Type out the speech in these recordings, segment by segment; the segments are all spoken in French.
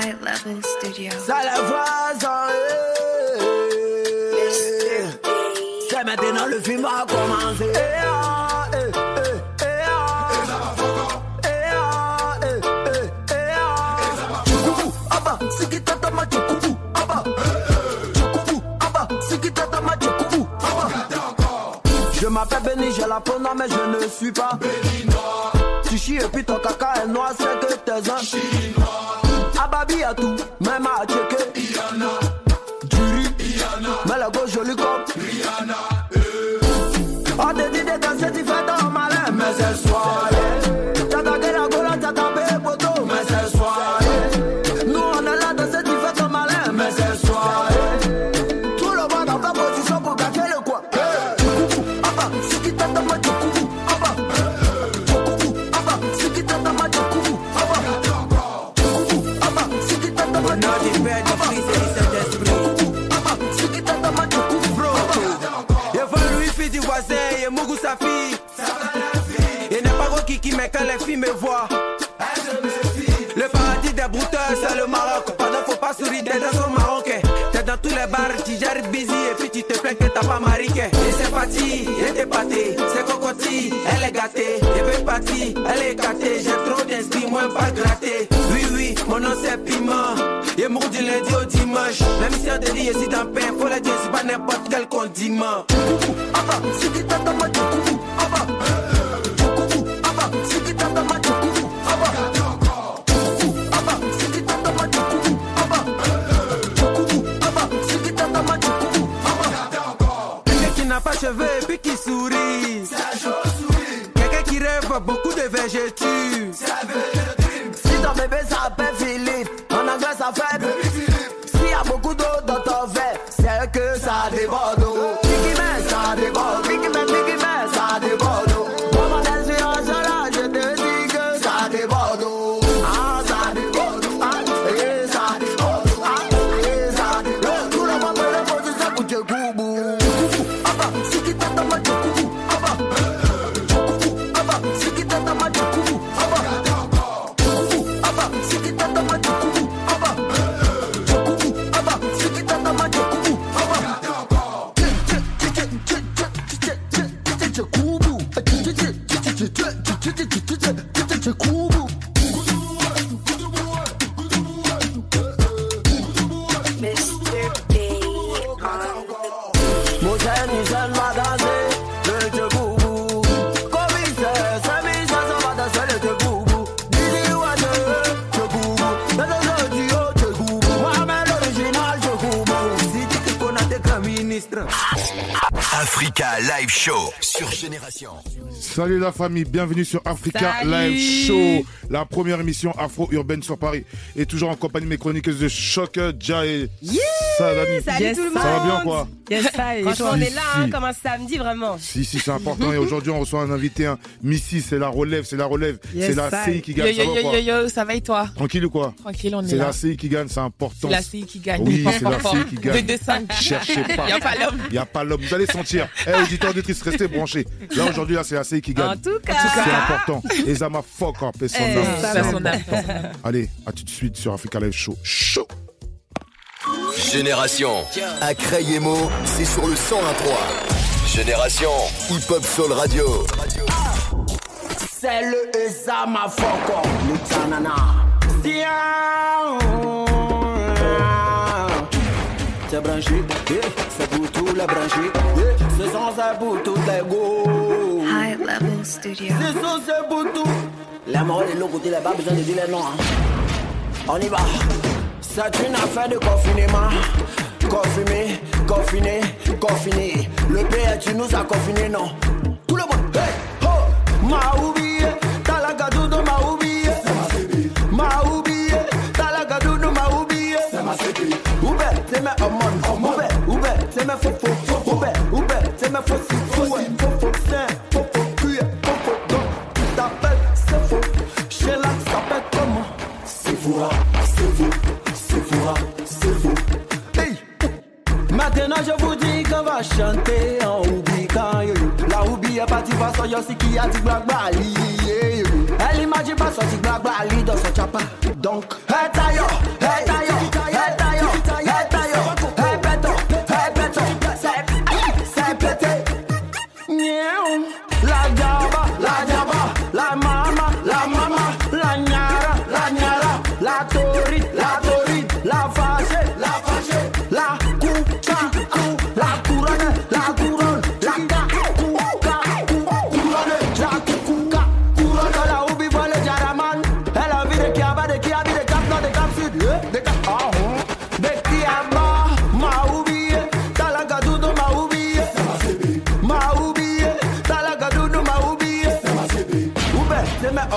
High Studio. Ça la voisin, c'est maintenant le film a commencé. Eh, ah, eh, eh, eh, ah. Eh, ah, eh, eh, eh, ah. Je m'appelle Benny, j'ai la mais je ne suis pas Tu chies et puis ton caca est noir, c'est que t'es un chinois. Ababi a tout, même à checker. Bars, tu gères busy et puis tu te plains que t'as pas mariqué. Et c'est parti, et t'es pâté. C'est cocotti, elle est gâtée. Et bien parti, elle est gâtée. J'ai trop d'esprit, moi pas gratté. Oui, oui, mon nom c'est Piment. Et mourre du lundi au dimanche. Même si on te dit, ici dans pain, faut le dire, c'est pas n'importe quel condiment. Aba, sikitata ma tchukubu, aba. Tchukubu, puis qui sourit. Quelqu'un qui rêve beaucoup de végétus. Si ton bébé s'appelle Philippe, en anglais ça fait S'il y a beaucoup d'eau dans ton verre, c'est que ça déborde. Biggie man, ça déborde? Africa Live Show sur Génération. Salut la famille, bienvenue sur Africa Salut. Live Show, la première émission afro-urbaine sur Paris. Et toujours en compagnie de mes chroniqueuses de choc, Ja Sadani. Salut Yes. tout le monde. Ça va bien quoi Yes, ça, Franchement, on est si, là, hein, comme un samedi, vraiment. Si, si, c'est important. Et aujourd'hui, on reçoit un invité, un Missy, c'est la relève, c'est la relève. Yes, c'est la ça. CI qui Yo gagne. yo ça va yo quoi yo yo, ça va et toi Tranquille ou quoi Tranquille, on est C'est là. la CI qui gagne, c'est important. C'est la CI qui gagne. Oui, c'est la CI qui gagne. 2-2-5. Cherchez pas. Y a pas l'homme. Il n'y a pas l'homme. Vous allez sentir. Eh, auditeurs, auditrices, restez branchés. Là, aujourd'hui, là, c'est la CI qui gagne. En tout cas. C'est important. Et Zama fuck up. Et son Eh, ça C'est Allez, à tout de suite sur Africa Live Show. Show Génération. À Crayemo, c'est sur le 101.3. Génération. Hip Hop Soul Radio. C'est le Esa ma foko, Lutanana. C'est branché, eh, c'est pour branchés. eh, Ce son c'est pour. High Level Studio. Ce son c'est pour tout. Les morts, les locaux, il pas besoin de dire les noms. hein. On y va. C'est une affaire de confinement. Confiné, confiné, confiné. Le pays, tu nous as confinés, non. Le monde, m'a oublié. T'as la gadou m'a oublié. M'a oublié. M'a oublié. C'est mes hommes. Oubé, oubé, c'est mes faux faux. C'est mes faux faux. Maintenant je vous dis qu'on va chanter oubliant yo, yo. La oubli est partie voir son yossi qui a dit black bali yo, yo. Elle imagine pas sorti black bali dans son chapa Donc, hey tayo, hey tayo,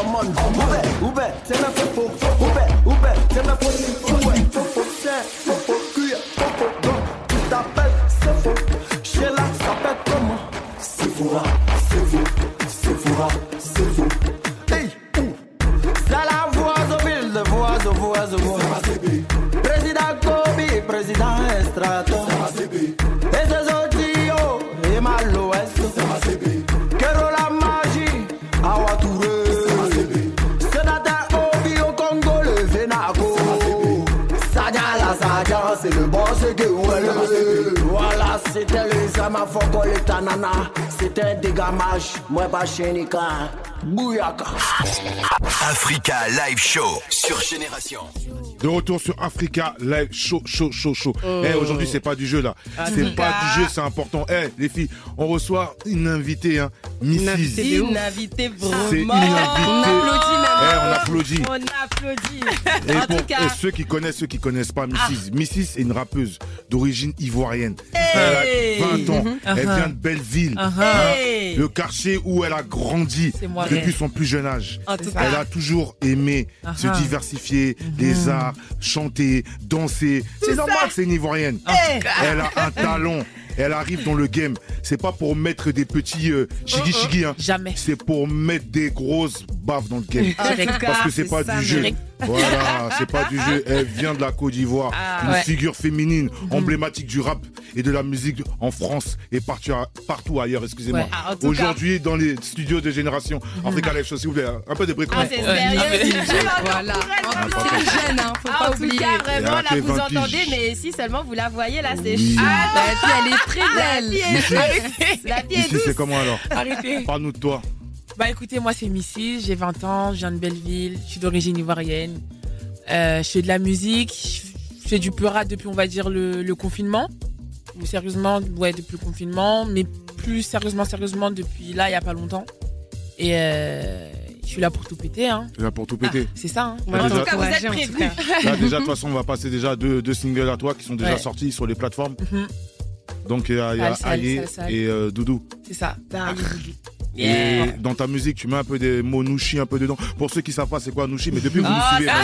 c'est mes hormones, oube, oube, c'est mes fofo, oube, Bouyaka. Africa Live Show sur Génération. De retour sur Africa Live Show, show, show, show. Eh, aujourd'hui, c'est pas du jeu, là. C'est pas du jeu, c'est important. Eh, les filles, on reçoit une invitée, hein. Mrs. invitée Une invitée C'est une vraiment. invitée. On applaudit Eh, même. on applaudit. On applaudit. Et en pour tout cas, et ceux qui connaissent, ceux qui connaissent pas Mrs. Mrs. est une rappeuse d'origine ivoirienne. Hey. Elle a 20 ans. Elle Uh-huh. vient de Belleville. Uh-huh. Hein, Hey. Le quartier où elle a grandi C'est moi. depuis son plus jeune âge. Elle a toujours aimé se Uh-huh. diversifier, les arts, chanter, danser. C'est normal que c'est une Ivoirienne. Hey. Elle a un talent. Elle arrive dans le game. C'est pas pour mettre des petits euh, chigi chigi. Hein. Jamais. C'est pour mettre des grosses baffes dans le game. Parce que c'est pas ça, du jeu. Voilà, c'est pas du jeu. Elle vient de la Côte d'Ivoire. Ah, une ouais. figure féminine, emblématique du rap et de la musique en France et partout, partout ailleurs, excusez-moi. Ouais. Ah, Aujourd'hui, dans les studios de Génération Africa Live Show, s'il vous plaît, un peu de bruit. Ah, c'est sérieux. Voilà. Ah, vraiment, là, vous 20 entendez, mais si seulement vous la voyez, là, c'est Oui. chaud. Bah, et puis, elle est très La belle. fille est La fille est douce. c'est comment alors Arrêtez. Parle-nous de toi. Bah écoutez, moi c'est Missy, j'ai 20 ans, je viens de Belleville, je suis d'origine ivoirienne. Euh, je fais de la musique, je fais du peurat depuis on va dire le, le confinement. Ou sérieusement, ouais, depuis le confinement, mais plus sérieusement, sérieusement depuis là, il y a pas longtemps. Et euh, suis là pour tout péter, hein. C'est là pour tout péter. C'est ça, hein. On va Ah, déjà- En tout cas, vous êtes t'encourager, en tout prévenus. cas. Là, déjà, de toute façon, on va passer déjà deux, deux singles à toi qui sont déjà Ouais. sortis sur les plateformes. Mhm. Donc, il y a, il y a Sale, sale, Aye sale, sale. et euh, Doudou. C'est ça. Ah. Et dans ta musique, tu mets un peu des mots nouchi un peu dedans. Pour ceux qui savent pas c'est quoi nouchi, mais depuis que vous nous Ah, suivez, ça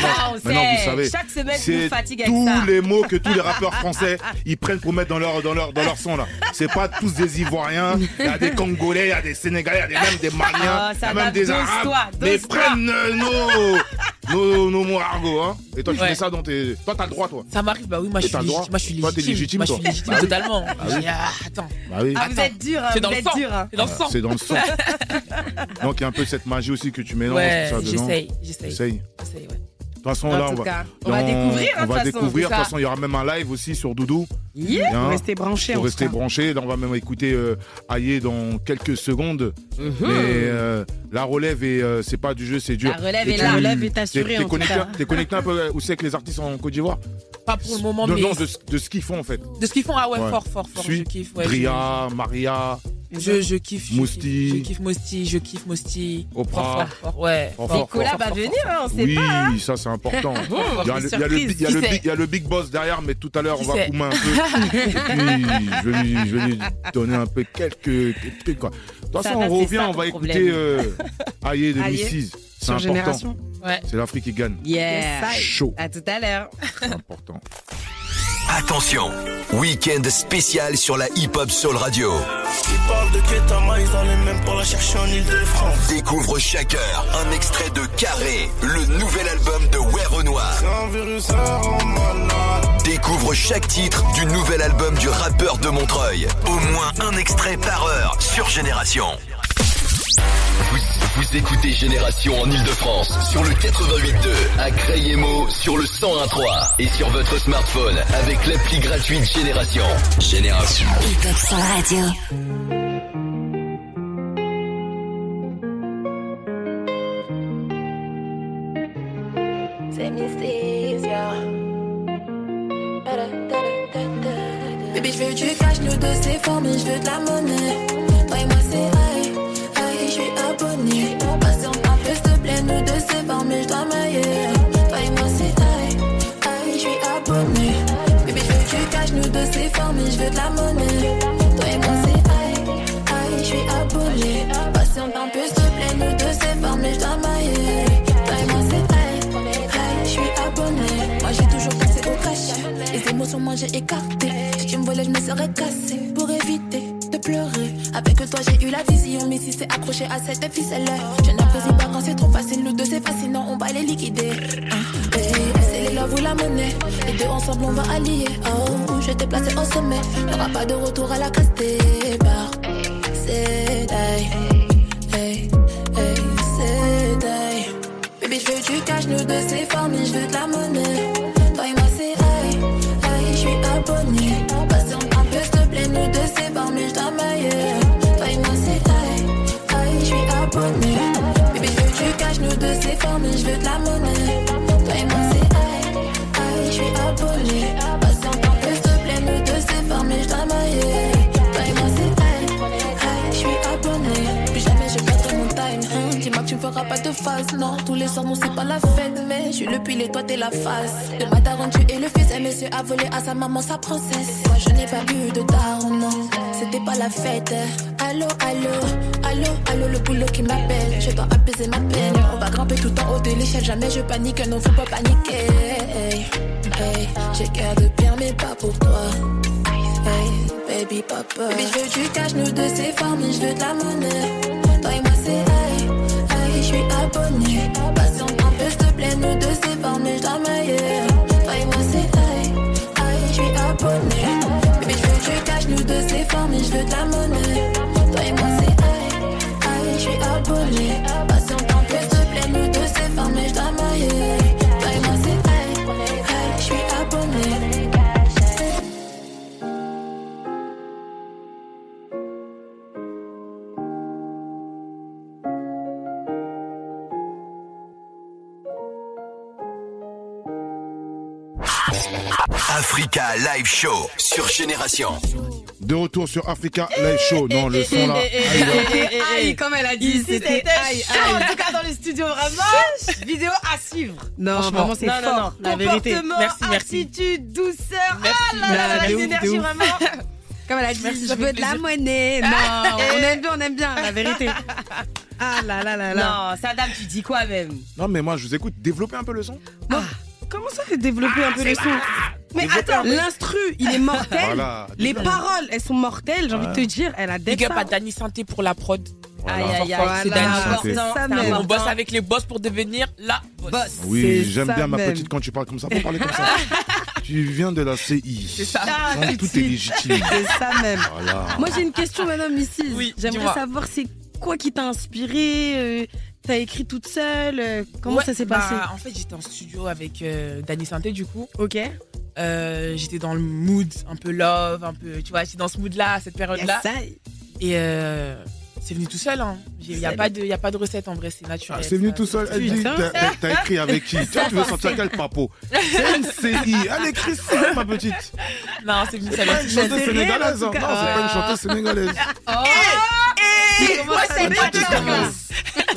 maintenant, vous savez. Chaque semaine, vous C'est nous fatiguez avec tous ça. les mots que tous les rappeurs français ils prennent pour mettre dans leur dans leur dans leur son là. C'est pas tous des Ivoiriens, il y a des Congolais, il y a des Sénégalais, il y a des, même des Maliens, Ah, il y a même des Arabes. Mais dose-toi. prennent euh, nos, nos nos mots argot hein. Et toi tu Ouais. fais ça dans tes toi t'as le droit toi. Ça m'arrive, bah oui, moi je Et suis t'as le droit légitime. Moi je suis Toi, t'es légitime. légitime, Moi je suis toi. légitime Bah oui. totalement. oui. Ah, attends. Bah oui. Ah, vous Attends. êtes dur, hein, C'est dans le sang. C'est dans le sang. C'est dans le sang. Donc il y a un peu cette magie aussi que tu mélanges Ouais, j'essaye, j'essaye. Essaye. J'essaye, ouais. De toute façon, En là, tout on va, cas, on va découvrir, hein, On de va toute façon, découvrir. De toute ça. façon, il y aura même un live aussi sur Doudou. Yeah. Hein, Restez branchés, Pour rester cas. branché. Là, on va même écouter euh, dans quelques secondes. Mhm. Mais euh, la relève, et euh, c'est pas du jeu, c'est dur. La relève est là. La relève est assurée, t'es connecté, t'es connecté un peu où c'est que les artistes en Côte d'Ivoire Pas pour le moment, Non, mais non, de, ce- de ce qu'ils font en fait. de ce qu'ils font, ah ouais, Ouais. fort, fort, fort. Suis Je kiffe, ouais. Dria, Maria, Je, je kiffe. Mousti. Je kiffe Mosti, je kiffe Mosti. Oprah. Fort, fort, fort, ouais. Nicolas va venir, hein, on sait Oui, pas. ça c'est important. Il y, a le, il y a le surprise. big- il y a Qui le c'est big- il y a le big boss derrière, mais tout à l'heure on va coumer un peu. Et puis je vais, lui, je vais lui donner un peu quelques, trucs. Quoi. De toute façon, on revient, on va écouter euh, Aïe de Aïe. Mrs. C'est Sur important. Ouais. C'est l'Afrique qui gagne. Yeah. Chaud. À tout à l'heure. C'est important. Attention, week-end spécial sur la Hip Hop Soul Radio. Ils parlent de Ketama, ils allaient même pas la chercher en Ile-de-France. Découvre chaque heure un extrait de Carré, le nouvel album de rend malade. Découvre chaque titre du nouvel album du rappeur de Montreuil. Au moins un extrait par heure sur Génération. Vous, Vous écoutez Génération en Ile-de-France sur le 88.2, à Crayemo sur le 101.3 et sur votre smartphone avec l'appli gratuite Génération. Génération. La radio. Baby, je veux du cash, nous deux c'est fort, mais je veux de la monnaie. Mailler. Toi et moi c'est aïe, aïe, je suis abonné. Baby, je veux du cash, nous deux c'est fort, mais je veux de la monnaie. Toi et moi c'est aïe, aïe, je suis abonné. Patiente un peu, s'il te plaît, nous deux c'est fort, mais je dois mailler. Toi et moi c'est aïe, aïe, je suis abonné. Moi j'ai toujours passé au cash. Les émotions, moi j'ai écarté. Si tu me volais, je me serais cassé pour éviter. Avec toi, j'ai eu la vision. Mais si c'est accroché à cette ficelle, je n'apprécie pas quand c'est trop facile. Nous deux, c'est fascinant, on va les liquider. C'est les love ou la. Les deux ensemble, on va allier. Oh, je t'ai placé au sommet. Y'aura pas de retour à la casse barres. C'est. Hey, hey, c'est. Baby, je veux du cash, nous deux c'est fort, mais je veux de la non. Tous les soirs, non, c'est pas la fête, mais je suis le pile et toi, t'es la face. Le mataron, tu es le fils, et monsieur a volé à sa maman, sa princesse. Moi, je n'ai pas bu de daron, non. C'était pas la fête. Allô, allô, allô, allô, le boulot qui m'appelle. Je dois apaiser ma peine. On va grimper tout en haut de l'échelle, jamais je panique, non, faut pas paniquer. Hey, j'ai cœur de pierre, mais pas pour toi. Hey, baby papa. Baby, je veux du cash, nous deux c'est mais je veux de la monnaie. Toi et moi c'est suis abonné. Patiente un peu, s'il te plaît, nous deux c'est fort, mais je dois mailler. Toi et moi c'est aïe, aïe, je suis abonné. Baby, je veux du cash, nous deux mais je veux de. Africa Live Show sur Génération. De retour sur Africa Live Show. Non, le son là. aïe. C'était aïe, comme elle a dit. C'était aïe, chaud, en aïe. tout cas dans le studio, vraiment. Vidéo à suivre. Non, Franchement. vraiment, c'est non, non, fort. non. La vérité. Merci, merci. attitude, douceur. Merci. Ah là là, de la énergie vraiment. Comme elle a dit, Merci, je veux de la monnaie. Non, on aime bien, on aime bien, la vérité. Ah là là là là. Non, Sadam, tu dis quoi même? Non, mais moi, je vous écoute. Développez un peu le son. Comment ça, développer un peu le son? Mais attends, l'instru, il est mortel. Voilà. Les paroles, elles sont mortelles, j'ai envie de te dire. Elle a des Big up à Danny Santé pour la prod. Aïe, aïe, aïe. On bosse avec les boss pour devenir la boss. Oui, j'aime bien ma petite quand tu parles comme ça. Faut parler comme ça. tu viens de la CI. C'est ça. Ah, Donc, tout est légitime. C'est ça même. Voilà. Moi, j'ai une question, madame. Oui, J'aimerais savoir, c'est quoi qui t'a inspiré euh, T'as écrit toute seule euh, Comment Ouais, ça s'est bah, passé En fait, j'étais en studio avec euh, Danny Santé, du coup. Ok. Euh, j'étais dans le mood, un peu love, un peu, tu vois, j'étais dans ce mood-là, à cette période-là. Et euh, c'est venu tout seul. hein. Il n'y a, pas de- y a pas de recette en vrai, c'est naturel. Ah, c'est venu ça. tout seul. Elle dit, t'as- écrit avec qui? Tu veux sortir quel papo C'est une CI. Elle écrit ça, ma petite. Non, c'est venu ça C'est pas une chanteuse sénégalaise. hein. Non, c'est pas une chanteuse sénégalaise. Oh Comment Moi, ça c'est pas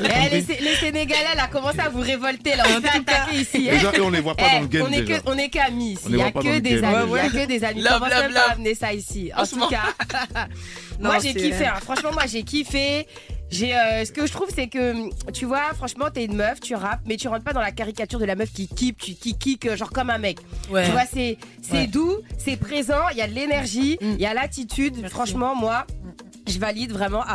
Eh, les, Sé- les Sénégalais, elle a commencé à vous révolter là. On s'est attaqué ici. Déjà, on les voit pas Eh, dans le game. on est que on est qu'amis ici. Il les y a que des amis. Il y a que des amis. Commence même pas à amener ça ici. En tout cas, moi j'ai kiffé. hein. Franchement, moi j'ai kiffé. J'ai, euh, ce que je trouve, c'est que tu vois, franchement, t'es une meuf, tu rappes, mais tu rentres pas dans la caricature de la meuf qui kick, tu qui kick euh, genre comme un mec. Ouais. Tu vois, c'est c'est Ouais. doux, c'est présent, il y a de l'énergie, Mm. il y a l'attitude. Franchement, moi, je valide vraiment à,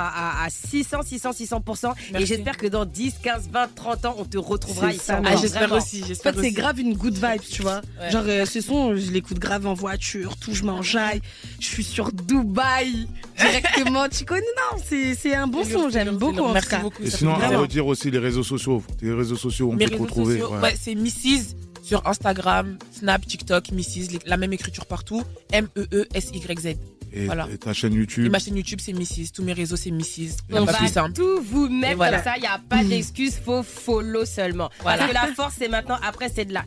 à, à 600, 600, 600%. Et j'espère que dans 10, 15, 20, 30 ans, on te retrouvera ici. Ah, j'espère aussi, En fait, c'est grave une good vibe, tu vois. Ouais. Genre, euh, ce son, je l'écoute grave en voiture, tout, je m'enjaille. Je suis sur Dubaï directement. tu connais, non, c'est c'est un bon son, j'aime beaucoup en tout Merci cas. beaucoup. Et sinon, à redire aussi les réseaux sociaux. Tes réseaux sociaux, on Mes peut te retrouver. ouais. ouais, c'est Mrs. sur Instagram, Snap, TikTok, Mrs. les- La même écriture partout. E M-E-E-S-Y-Z. Et, Voilà. et ta chaîne Et YouTube. ma chaîne YouTube, c'est Mrs. Tous mes réseaux, c'est Mrs. On va plus simple. tout vous mettre voilà. comme ça, il n'y a pas d'excuse, faut follow seulement. Voilà. Parce que la force, c'est maintenant, après, c'est de là.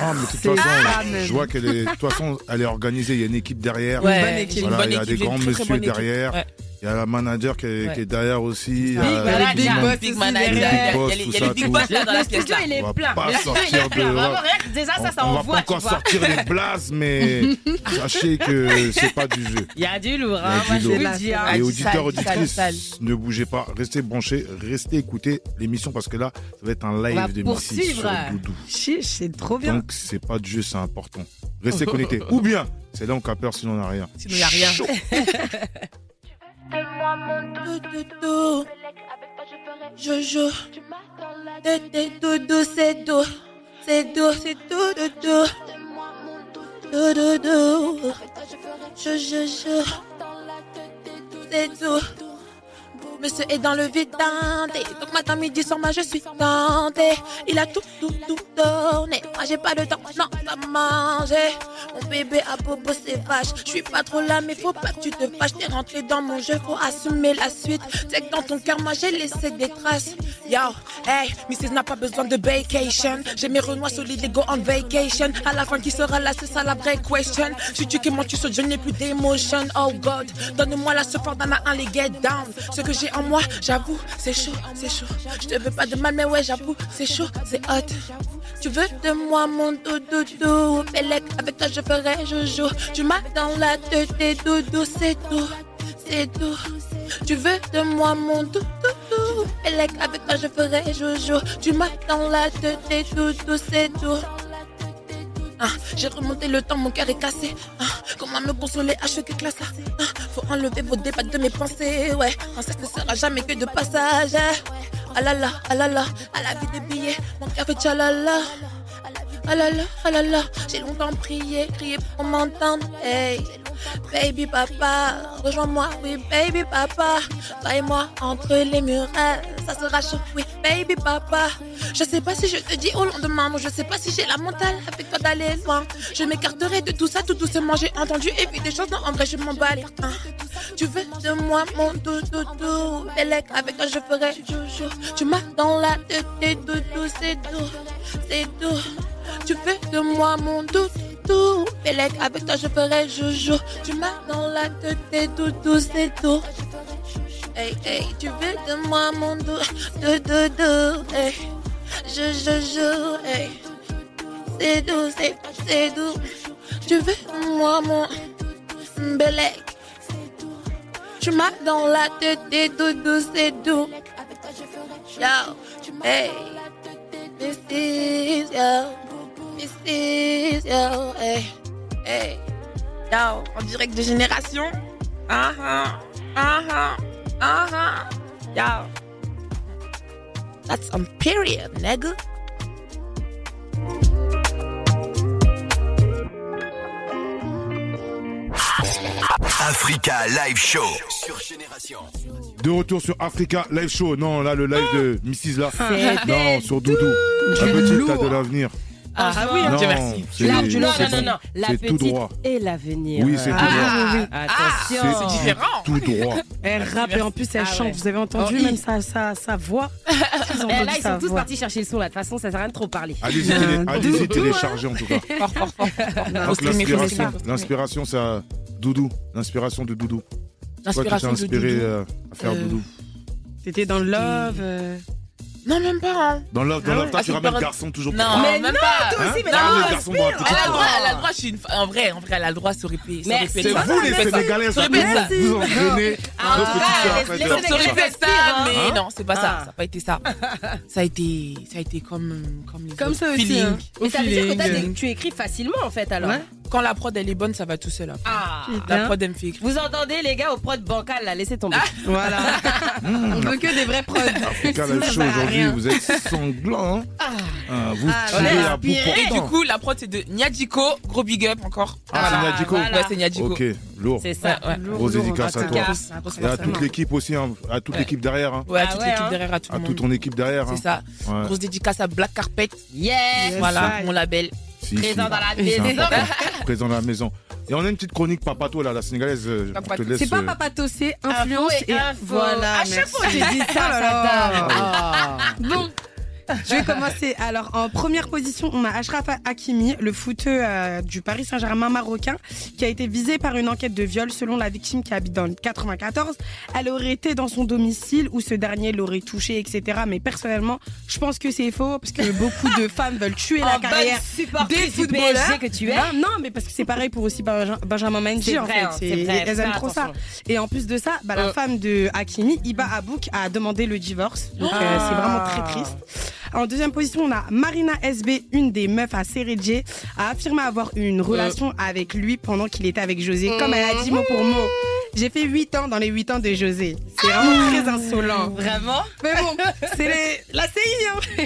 Ah, mais de toute façon, je vois qu'elle est, de toute façon, elle est organisée. Il y a une équipe derrière. Ouais, bonne équipe. j'ai une Voilà, bonne il y a équipe, des grands très, messieurs derrière. Ouais. Il y a la manager qui est, Ouais. qui est derrière aussi. il y a- monde. Big manager. Il y a- les- les big boss là dans la Le pièce il est On va plein. déjà, ça, ça on, on va envoie, pas encore sortir les blases, mais sachez que c'est pas du jeu. Il y a du lourd, hein, du moi, je le dis. hein. Ah, Et du auditeurs, auditrices, ne bougez pas, restez branchés, restez écouter l'émission parce que là, ça va être un live de Missy sur Doudou. Chiche, c'est trop bien. Donc, c'est pas du jeu, c'est important. Restez connectés. Ou bien, c'est là on capeur, sinon on n'a rien. Sinon, il n'y a rien. Chaud. Je joue. Tété doudou, c'est doux. C'est doux, c'est doux, doudou. Doudou. Je, je, je. C'est doux. Monsieur est dans le vide tenté. Donc matin, midi, soir, moi je suis tenté. Il a tout, tout, tout donné. Moi j'ai pas de temps, non, à manger. Mon bébé a bobo, c'est vache. Je suis pas trop là, mais faut pas que tu te fâches. T'es rentré dans mon jeu, faut assumer la suite. C'est que dans ton cœur, moi j'ai laissé des traces. Yo, hey, Mrs. n'a pas besoin de vacation. J'ai mes renois solides et go on vacation. À la fin, qui sera là, c'est ça la vraie question. Si tu comment tu sautes, je n'ai plus d'émotion. Oh God, donne-moi la support d'un à un, les get down. Ce que j'ai en moi, j'avoue, c'est chaud, c'est chaud. Je te veux pas de mal, mais ouais, j'avoue, c'est chaud, c'est hot. Tu veux de moi, mon doudou, Bellec, avec toi je ferai joujou. Tu m'as dans la tête, et doudou, c'est tout, c'est tout. Tu veux de moi, mon doudou, Bellec, avec toi je ferai joujou. Tu m'as dans la tête, et doudou, c'est tout. Ah, j'ai remonté le temps, mon cœur est cassé. Ah, comment me consoler à chaque classe Ah, Faut enlever vos débats de mes pensées. Ouais, ça ne sera jamais que de passage. Ah là là, ah là là, à la vie des billets, mon cœur fait tchalala. Ah là là, ah là là, j'ai longtemps prié, crié pour m'entendre. Hey, baby papa, rejoins-moi, oui, baby papa. Toi et moi, entre les hein, ça sera chaud, oui, baby papa. Je sais pas si je te dis au lendemain, moi je sais pas si j'ai la mentale avec toi d'aller loin. Je m'écarterai de tout ça tout doucement, j'ai entendu et vu des choses, non, en vrai, je m'emballe. hein. Tu veux de moi, mon doudou, Bellec, avec toi je ferai joujou. Tu m'as dans la tête, doudou, c'est doux, c'est doux. Tu veux de moi mon doudou Bellec, avec toi je ferai joujou. Tu m'as dans la tête et doudou c'est tout. Hey, hey, tu veux de moi mon doudou doudou hey. Je, je, je, hey. C'est doux, c'est, c'est doux. Tu veux de moi mon Bellec Tu m'as dans la tête et doudou c'est doux. Yo, hey. This is yo. Is yo. Hey. Hey. Yo. En direct de génération. Ah ah. Ah ah. Ah ah. Yo. That's on period, nigga. Africa Live Show sur Génération. De retour sur Africa Live Show. Non, là, le live de Mrs. là. Non, sur Doudou. La petite, t'as de l'avenir. Ah, Ah oui, Non, Dieu merci. c'est- La- non, non, non, la C'est tout petite droit. et l'avenir. Oui, c'est tout Ah, droit. Attention. C'est différent. Tout droit. Elle rappe et en plus elle Ah chante. ouais. Vous avez entendu Oh, même il- sa, voix? Eh, là, ils sont tous voix. partis chercher le son là. De toute façon, ça sert à rien de trop parler. Allez-y, télé- allez-y télécharger en tout cas. L'inspiration, c'est à Doudou. L'inspiration de Doudou. Toi, tu t'es L'inspiration de inspiré euh, à faire Euh, Doudou. T'étais dans le love. Non, même pas. hein. Dans dans Ah ouais. Ah, tu ramènes garçon toujours Non, pour Mais même non, pas. toi aussi, mais Hein non, non, garçon dans la petite Elle a le droit, elle a le droit, je suis une. En vrai, en vrai, elle a le droit, ça aurait pu. ça aurait Merci. pu être C'est vous les. Sénégalais, Ça ça aurait pu être ça. vous entraînez Ah, de- laisse- Ça aurait pu être ça, Hein mais non, c'est pas ça. Ah. Ça n'a pas été ça. Ça a été, ça a été comme, comme les Comme ça aussi. Hein. Mais ça veut dire que tu écris facilement en fait alors. Quand la prod elle est bonne, ça va tout seul. après. Ah. La prod elle me fait écrire. Vous entendez les gars au prod bancal là, laissez tomber. Voilà. On veut que des vrais prods. Show à aujourd'hui, vous êtes sanglants. Hein Ah, vous Ah, tirez voilà. à bout Et du coup, la prod c'est de Nyadiko, gros big up encore. Ah, c'est Nyadiko voilà. Ouais, c'est Nyadiko. Ok, lourd. C'est ça. Ouais. Grosse dédicace à en toi. Et à toute l'équipe aussi, hein, à toute Ouais. l'équipe derrière. Hein. Ouais, à Ah toute l'équipe hein. derrière, à tout À le toute monde. ton équipe derrière. hein. C'est ça. Grosse dédicace à Black Carpet. Yes. Voilà, mon label. Si, Présent si. dans la maison. Présent dans la maison. Et on a une petite chronique Papato, là, la sénégalaise. euh, C'est pas euh, papato, c'est influence Info et et info. voilà. À chaque fois, j'ai dit ça, Oh ça Ah. Bon. Je vais commencer. Alors, en première position, on a Ashraf Hakimi, le footeux euh, du Paris Saint-Germain marocain, qui a été visé par une enquête de viol selon la victime qui habite dans le 94. Elle aurait été dans son domicile où ce dernier l'aurait touché, etc. Mais personnellement, je pense que c'est faux parce que beaucoup de femmes veulent tuer la carrière des footballeurs. Que tu es. Non, non, mais parce que c'est pareil pour aussi Benja- Benjamin Mendy en vrai, fait. hein, c'est vrai, elles aiment trop ça. Et en plus de ça, bah, la Euh. femme de Hakimi, Iba Abouk, a demandé le divorce. Donc euh, Ah. c'est vraiment très triste. En deuxième position, on a Marina SB, une des meufs à Seredje, a affirmé avoir eu une relation avec lui pendant qu'il était avec José. Comme elle a dit mot pour mot. J'ai fait 8 ans dans les 8 ans de José. C'est vraiment très insolent. Vraiment Mais bon, c'est les- la CI. Hein.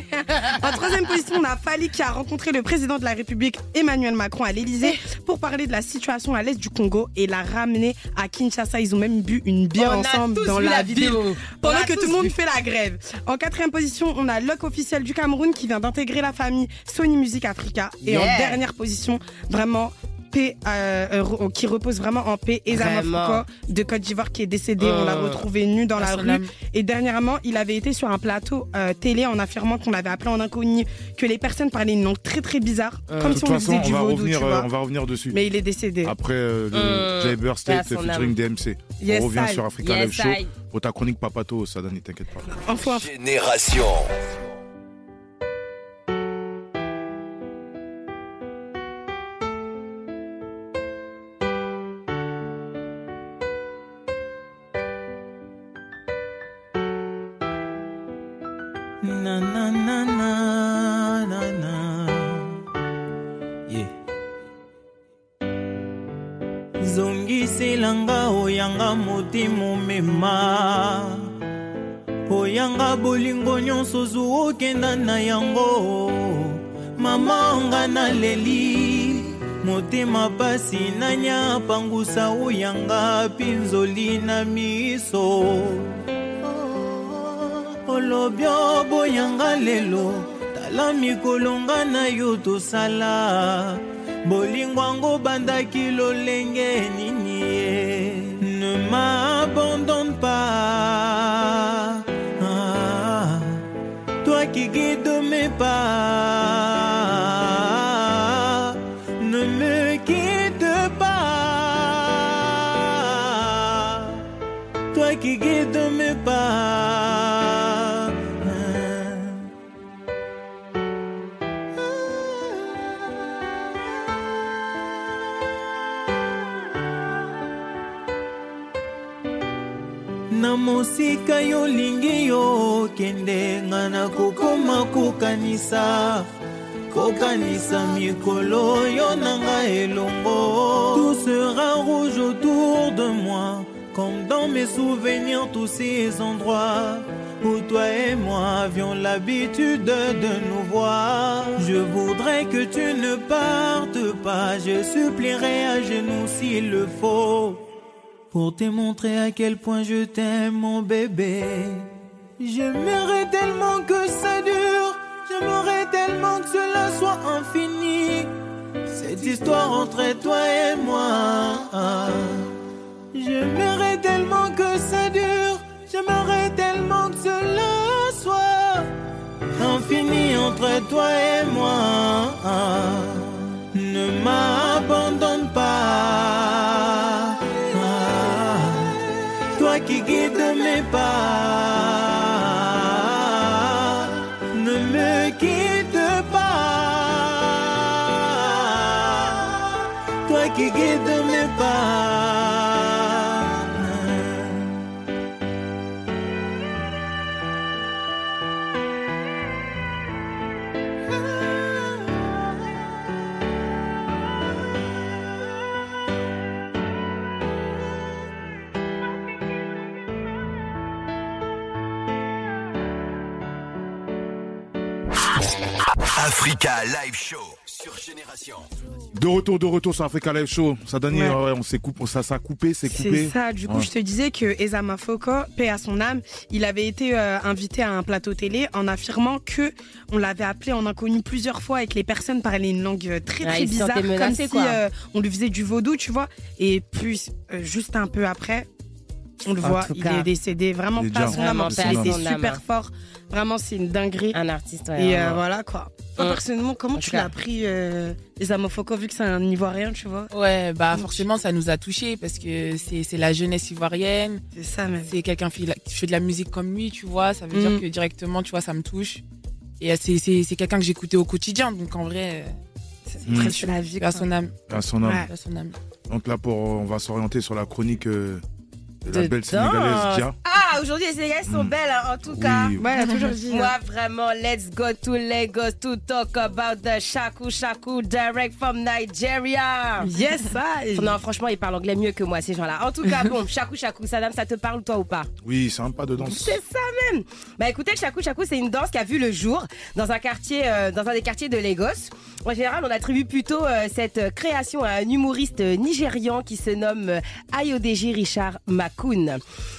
en troisième position, on a Fali qui a rencontré le président de la République, Emmanuel Macron, à l'Elysée pour parler de la situation à l'est du Congo et l'a ramené à Kinshasa. Ils ont même bu une bière On ensemble dans la, la ville vidéo. On pendant que tout le monde vu. fait la grève. En quatrième position, on a Loc officiel du Cameroun qui vient d'intégrer la famille Sony Music Africa. Et en dernière position, vraiment paix, euh, euh, qui repose vraiment en paix. Ezama Vraiment. Foucault de Côte d'Ivoire qui est décédé. On l'a Euh, retrouvé nu dans la rue. Et dernièrement, il avait été sur un plateau euh, télé en affirmant qu'on l'avait appelé en inconnu, que les personnes parlaient une langue très très bizarre, Euh, comme si on façon, faisait on du va, vaudou, revenir, tu euh, vois. on va revenir dessus. Mais il est décédé. Après euh, le Euh, à State featuring âme. DMC. Yes, on revient I. sur Africa Yes, Live Show. Pour ta chronique Papato, ça donne, t'inquiète pas. Info. Génération. Mama nga naleli motema pasi nanya pangusa oyanga pinzoli na miso. Olobi oboyanga lelo tala mikolo nga na yo tosala bolingo yango bandaki lolenge nini ye. Ne m'abandonne pas ah, toi qui guide mes pas tout sera rouge autour de moi comme dans mes souvenirs tous ces endroits où toi et moi avions l'habitude de nous voir. Je voudrais que tu ne partes pas, je supplierai à genoux s'il le faut, pour te montrer à quel point je t'aime mon bébé. J'aimerais tellement que ça dure, j'aimerais tellement que cela soit infini, cette histoire entre toi et moi. J'aimerais tellement que ça dure, j'aimerais tellement que cela soit infini entre toi et moi. Ne m'abandonne qui guides mes pas. Africa Live Show sur Génération. De retour, de retour sur Africa Live Show. Ça donne, Ouais. ouais, on s'est coupé, ça s'est coupé, c'est coupé. C'est ça, du coup, Ouais. je te disais que Ezama Foko, paix à son âme, il avait été euh, invité à un plateau télé en affirmant que on l'avait appelé en inconnu plusieurs fois et que les personnes parlaient une langue euh, très Ouais, très bizarre, menacé, comme si euh, on lui faisait du vaudou, tu vois. Et puis, euh, juste un peu après, on le En voit, il cas. est décédé. Vraiment Il est pas son âme, il était super fort. Vraiment, c'est une dinguerie. Un artiste, ouais. Et euh, voilà quoi. Toi, Mm. personnellement, comment En tu l'as pris, euh, Ezama Foko, vu que c'est un Ivoirien, tu vois? Ouais, bah forcément, ça nous a touchés parce que c'est c'est la jeunesse ivoirienne. C'est ça, même. C'est quelqu'un qui fait la- qui fait de la musique comme lui, tu vois. Ça veut Mm. dire que directement, tu vois, ça me touche. Et euh, c'est- quelqu'un que j'écoutais au quotidien. Donc en vrai, C'est Mm. très sur la vie. à son âme. À son âme. Ouais. à son âme. Donc là, pour, on va s'orienter sur la chronique euh, de la belle sénégalaise Dia. Ah, aujourd'hui, les Sénégalaises sont Mm. belles, hein, en tout cas. Oui. Ouais, elle a toujours dit. Moi, hein. vraiment, let's go to Lagos to talk about the Shaku Shaku direct from Nigeria. Yes, ça. Non, franchement, ils parlent anglais mieux que moi, ces gens-là. En tout cas, bon, Shaku Shaku, Sadam, ça te parle, toi ou pas? Oui, c'est un pas de danse. C'est ça même. Bah écoutez, le shaku shaku, c'est une danse qui a vu le jour dans un quartier, euh, dans un des quartiers de Lagos. En général, on attribue plutôt euh, cette euh, création à un humoriste euh, nigérian qui se nomme euh, Ayodeji Richard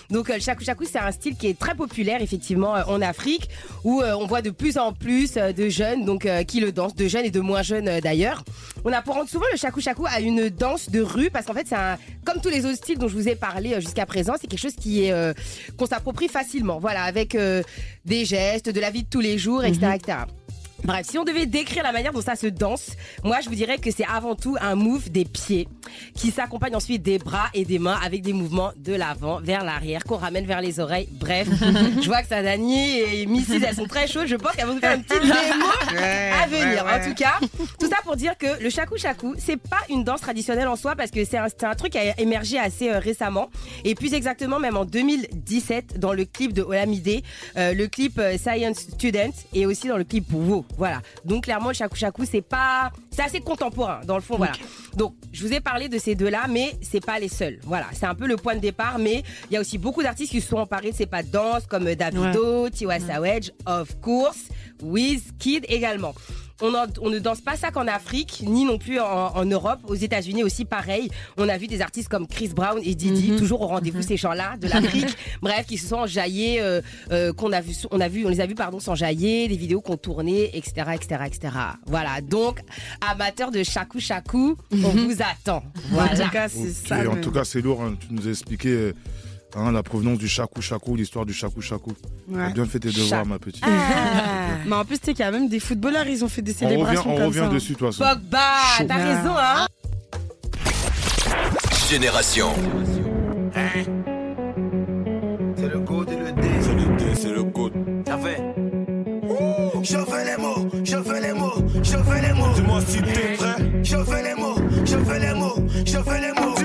Donc euh, le shaku shaku, c'est un style qui est très populaire effectivement euh, en Afrique, où euh, on voit de plus en plus euh, de jeunes donc euh, qui le dansent, de jeunes et de moins jeunes euh, d'ailleurs. On a pour rendre souvent le shaku shaku à une danse de rue parce qu'en fait c'est un comme tous les autres styles dont je vous ai parlé euh, jusqu'à présent, c'est quelque chose qui est euh, qu'on s'approprie facilement. Voilà, avec euh, des gestes, de la vie de tous les jours, etc., etc. Bref, si on devait décrire la manière dont ça se danse, moi je vous dirais que c'est avant tout un move des pieds qui s'accompagne ensuite des bras et des mains avec des mouvements de l'avant vers l'arrière qu'on ramène vers les oreilles. Bref, je vois que Sadani et Missy elles sont très chaudes. Je pense qu'elles vont nous faire une petite démo à venir. En tout cas, tout ça pour dire que le shaku shaku, c'est pas une danse traditionnelle en soi parce que c'est un, truc qui a émergé assez euh, récemment et plus exactement même en 2017 dans le clip de Olamide, euh, le clip euh, Science Student et aussi dans le clip Wow. Voilà. Donc clairement le shaku shaku c'est pas c'est assez contemporain dans le fond voilà. Donc je vous ai parlé de ces deux-là mais c'est pas les seuls. Voilà, c'est un peu le point de départ mais il y a aussi beaucoup d'artistes qui se sont emparés de ces pas de danse comme euh, Davido, Tiwa Savage, of course, Wizkid également. On, en- on ne danse pas ça qu'en Afrique, ni non plus en, en Europe. Aux États-Unis aussi, pareil. On a vu des artistes comme Chris Brown et Didi, toujours au rendez-vous ces gens-là de l'Afrique. Bref, qui se sont enjaillés, euh, euh, qu'on a vu, on a vu, on les a vus pardon s'enjailler, des vidéos qu'on tournait, etc., etc., etc. Voilà. Donc, amateurs de shaku shaku, on vous attend. En Voilà. tout cas, c'est Ok, ça. en même. tout cas, c'est lourd. hein. Tu nous as expliqué euh, hein, la provenance du shaku, l'histoire du shaku. Ouais. T'as bien fait tes devoirs, Cha- ma petite. Ah. Mais en plus, tu sais qu'il y a même des footballeurs, ils ont fait des on revient, célébrations on comme revient ça. hein. dessus, façon. Pogba, t'as raison, hein. Génération. C'est le code et le D. C'est le D, c'est le code. Ça fait. Je fais les mots, je fais les mots, je fais les mots. Dis-moi si t'es prêt. Je fais les mots, je fais les mots, je fais les mots.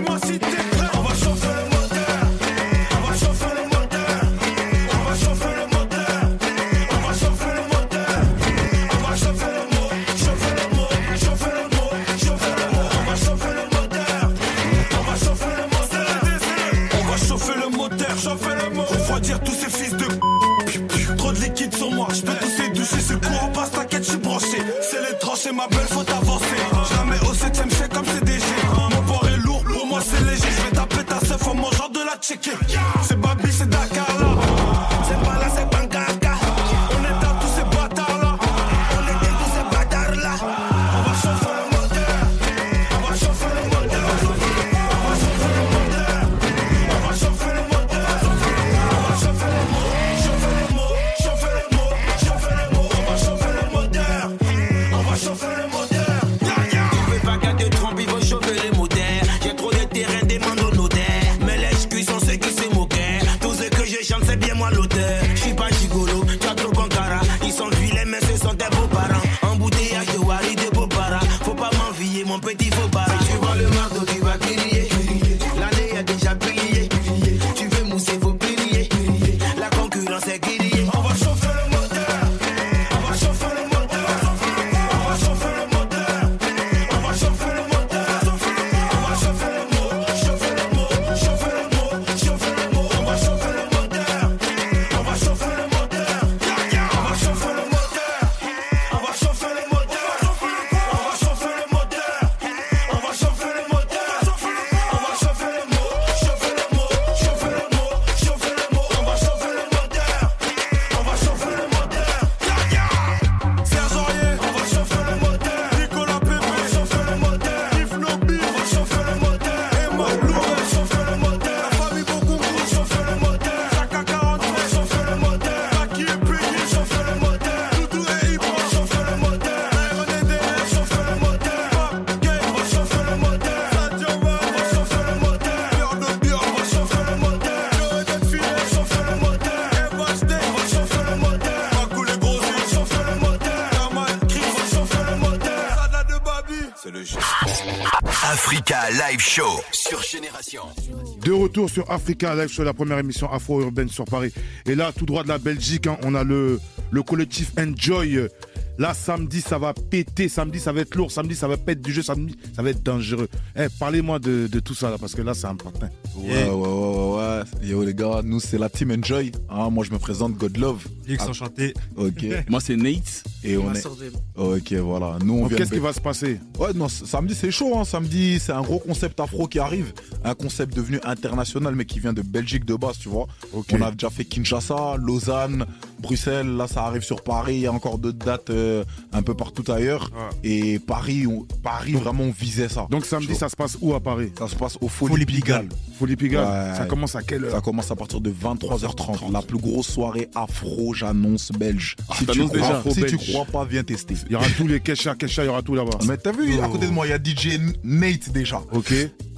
Show sur Génération. De retour sur Africa Live Show, la première émission afro-urbaine sur Paris. Et là, tout droit de la Belgique, hein, on a le, le collectif Enjoy. Là, samedi, ça va péter. Samedi, ça va être lourd. Samedi, ça va pète du jeu. Samedi, ça va être dangereux. Eh, Parlez-moi de, de tout ça, là, parce que là, c'est important. Ouais, ouais, ouais, ouais, ouais. Yo, les gars, nous, c'est la team Enjoy. Hein, moi, je me présente God Love. Ah, enchanté. Ok. Moi, c'est Nate. Et on est. Ok, voilà. Nous, on Donc, qu'est-ce de- qui va se passer? Ouais, non, samedi, c'est chaud. Hein. Samedi, c'est un gros concept afro qui arrive. Un concept devenu international, mais qui vient de Belgique de base, tu vois. On a déjà fait Kinshasa, Lausanne, Bruxelles. Là, ça arrive sur Paris. Il y a encore d'autres dates euh, un peu partout ailleurs. Et Paris, on- Paris vraiment, on visait ça. Donc, samedi, ça se passe où à Paris? Ça se passe au Folie, Pigalle. Folie Pigalle. Ouais. Ça commence à quelle heure? Ça commence à partir de 23h30. La plus grosse soirée afro, j'annonce belge. si tu t'annonces crois, déjà si tu crois pas, viens tester. Il y aura tous les Kesha, Kesha, il y aura tout là-bas. Mais t'as vu, à côté de moi, il y a DJ Nate déjà. Ok.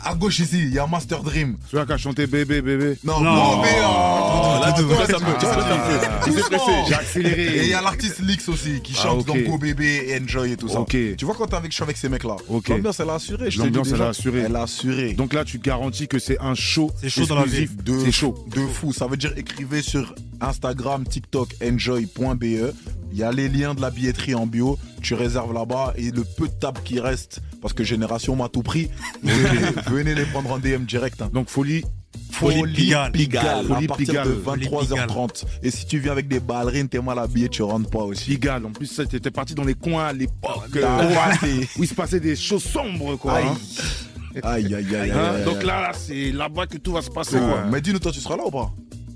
À gauche ici, il y a Master Dream. Celui qui a chanté bébé, bébé. Non, non, mais oh, Là, ça me- j'ai accéléré. Et il y a l'artiste Lix aussi qui Ah, chante ok. dans Go Bébé et Enjoy et tout ça. Tu vois quand t'es avec, je suis avec ces mecs-là. Ok. L'ambiance, elle a assuré. L'ambiance, elle a assuré. Elle a assuré. Donc là, tu garantis que c'est un show. C'est chaud dans la vie. de, chaud. de fou. Ça veut dire écrivez sur Instagram, TikTok, enjoy.be. Il y a les liens de la billetterie en bio. Tu réserves là-bas et le peu de tables qui reste, parce que Génération m'a tout pris, venez, venez les prendre en DM direct. hein. Donc folie. Folie, Pigalle, Pigalle. à Folie partir Pigalle. de Folie 23h30. Et si tu viens avec des ballerines, t'es mal habillé, tu rentres pas aussi. Pigalle. En plus, t'étais parti dans les coins à l'époque. Ah, où il se passait des choses sombres, quoi. Aïe. hein. Aïe, aïe, aïe, aïe, Hein, aïe, Donc là, là, c'est là-bas que tout va se passer, Ouais. quoi. Mais dis-nous, toi, tu seras là ou pas?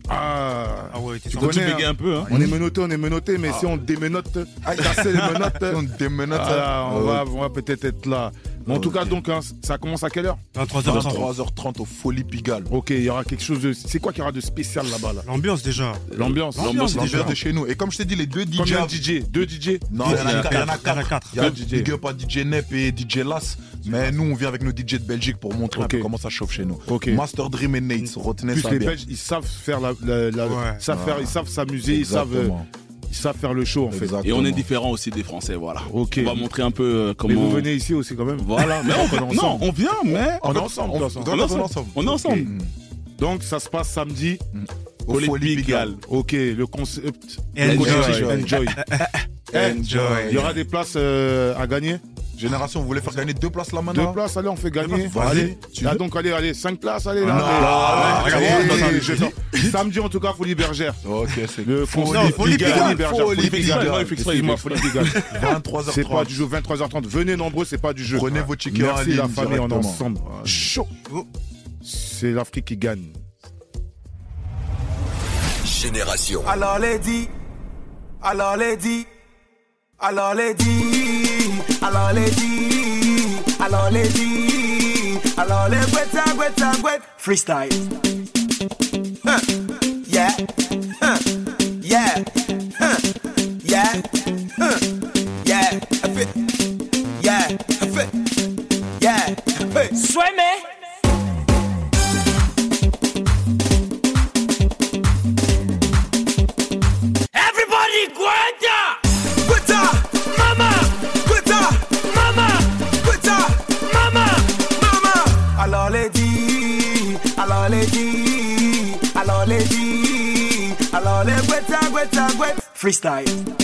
Ah, Ah ouais, t'es tu connais, hein. un peu, hein. On est menotté, on est menotté, mais si on démenote, casser les menottes, On démenote ah, ça. là, on, va, on va peut-être être là. Mais en tout cas, donc, hein, ça commence à quelle heure? 23h30. 23h30 au Folie Pigalle. Ok, il y aura quelque chose de. C'est quoi qu'il y aura de spécial là-bas là? L'ambiance déjà. L'ambiance. L'ambiance déjà. de chez nous. Et comme je t'ai dit, les deux DJ. Combien DJ Deux DJ Non, il y en a quatre. Il y en a Il y en a quatre. Il y a Quatre DJ. Big Up à DJ Nep et DJ Las. Mais nous, on vient avec nos DJ de Belgique pour montrer un Ok. peu comment ça chauffe chez nous. Ok. Master Dream et Nate, retenez Plus ça les bien. Belges, ils savent faire la, la- la- Ouais. ils savent faire, ils savent s'amuser, ils savent, euh. Ils savent faire le show en fait. Et on est différent aussi des Français, voilà. Ok. On va montrer un peu euh, Mais comment. vous venez ici aussi quand même. Voilà. Mais on, est non, on vient, mais. On est ensemble. On, on, On est on ensemble. ensemble. On est ensemble. Ok. Donc ça se passe samedi. Au Folie Pigalle. Ok, le concept. Enjoy. Enjoy. Enjoy. Il y aura des places euh, à gagner? Génération, vous voulez faire gagner deux places là Deux maintenant places, allez, on fait gagner. Allez, Tu Ah, donc allez, allez, cinq places, allez là. Non. Allez. Ah, Allez, allez, sors. Samedi en tout cas, Folie Bergère. Ok, c'est Le Folie. Bergère, Folie Pigalle. 23h30. C'est pas du jeu 23h30. Venez nombreux, c'est pas du jeu. Prenez vos tickets Merci la famille, on est ensemble. Chaud. C'est l'Afrique qui gagne. Génération. Alors dit, alors dit, alors dit, alors les dit, alors les dit, alors les guetta guetta guetta freestyle. Huh. Yeah, huh. yeah, Freestyle.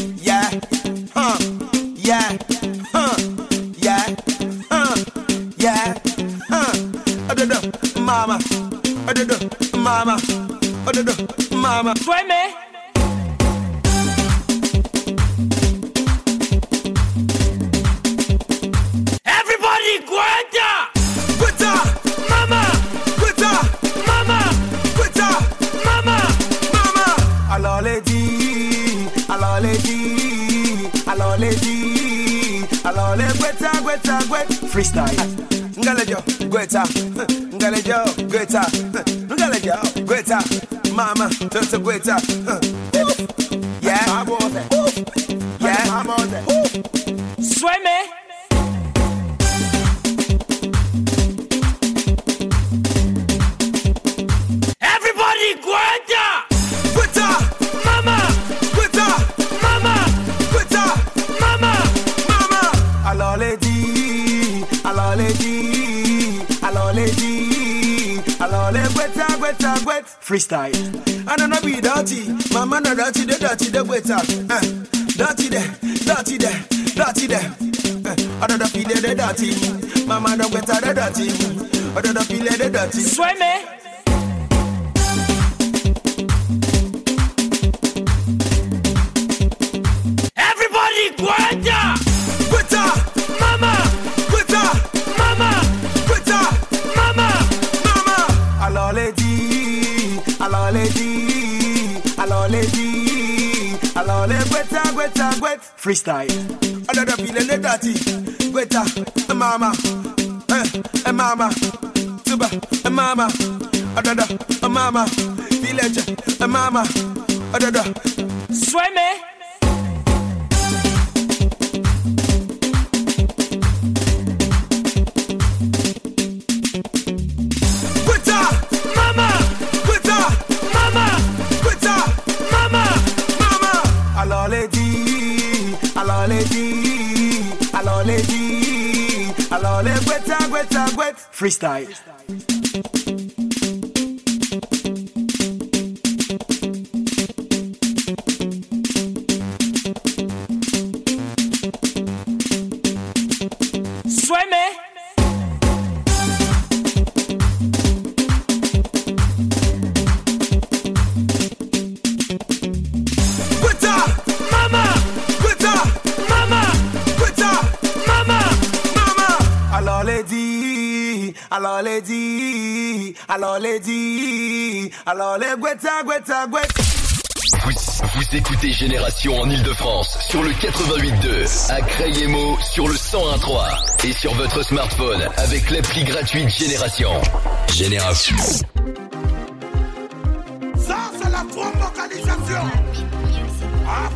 freestyle. I don't know be dirty, my man no dirty, they dirty, they wait. Uh, eh, dirty there, dirty there, dirty there. Uh, I don't know be there, dirty, my man no wait up, they dirty. I don't know be there, dirty. Swim Guarda! Gweta, gwet. Freestyle. Another feeling the dirty. Gweta, mama, eh, mama, eh, mama, tuba, eh, mama, another, eh, mama, village, eh, mama, another. Sueme. Gweta! Alors les dit, alors les dit, alors les gweta, gweta, gwet. Freestyle. Alors les dit, alors les gwet. Vous, vous écoutez Génération en Ile-de-France sur le 88.2, à Crayemo sur le 101.3 et sur votre smartphone avec l'appli gratuite Génération. Génération. Ça, c'est la. Ah,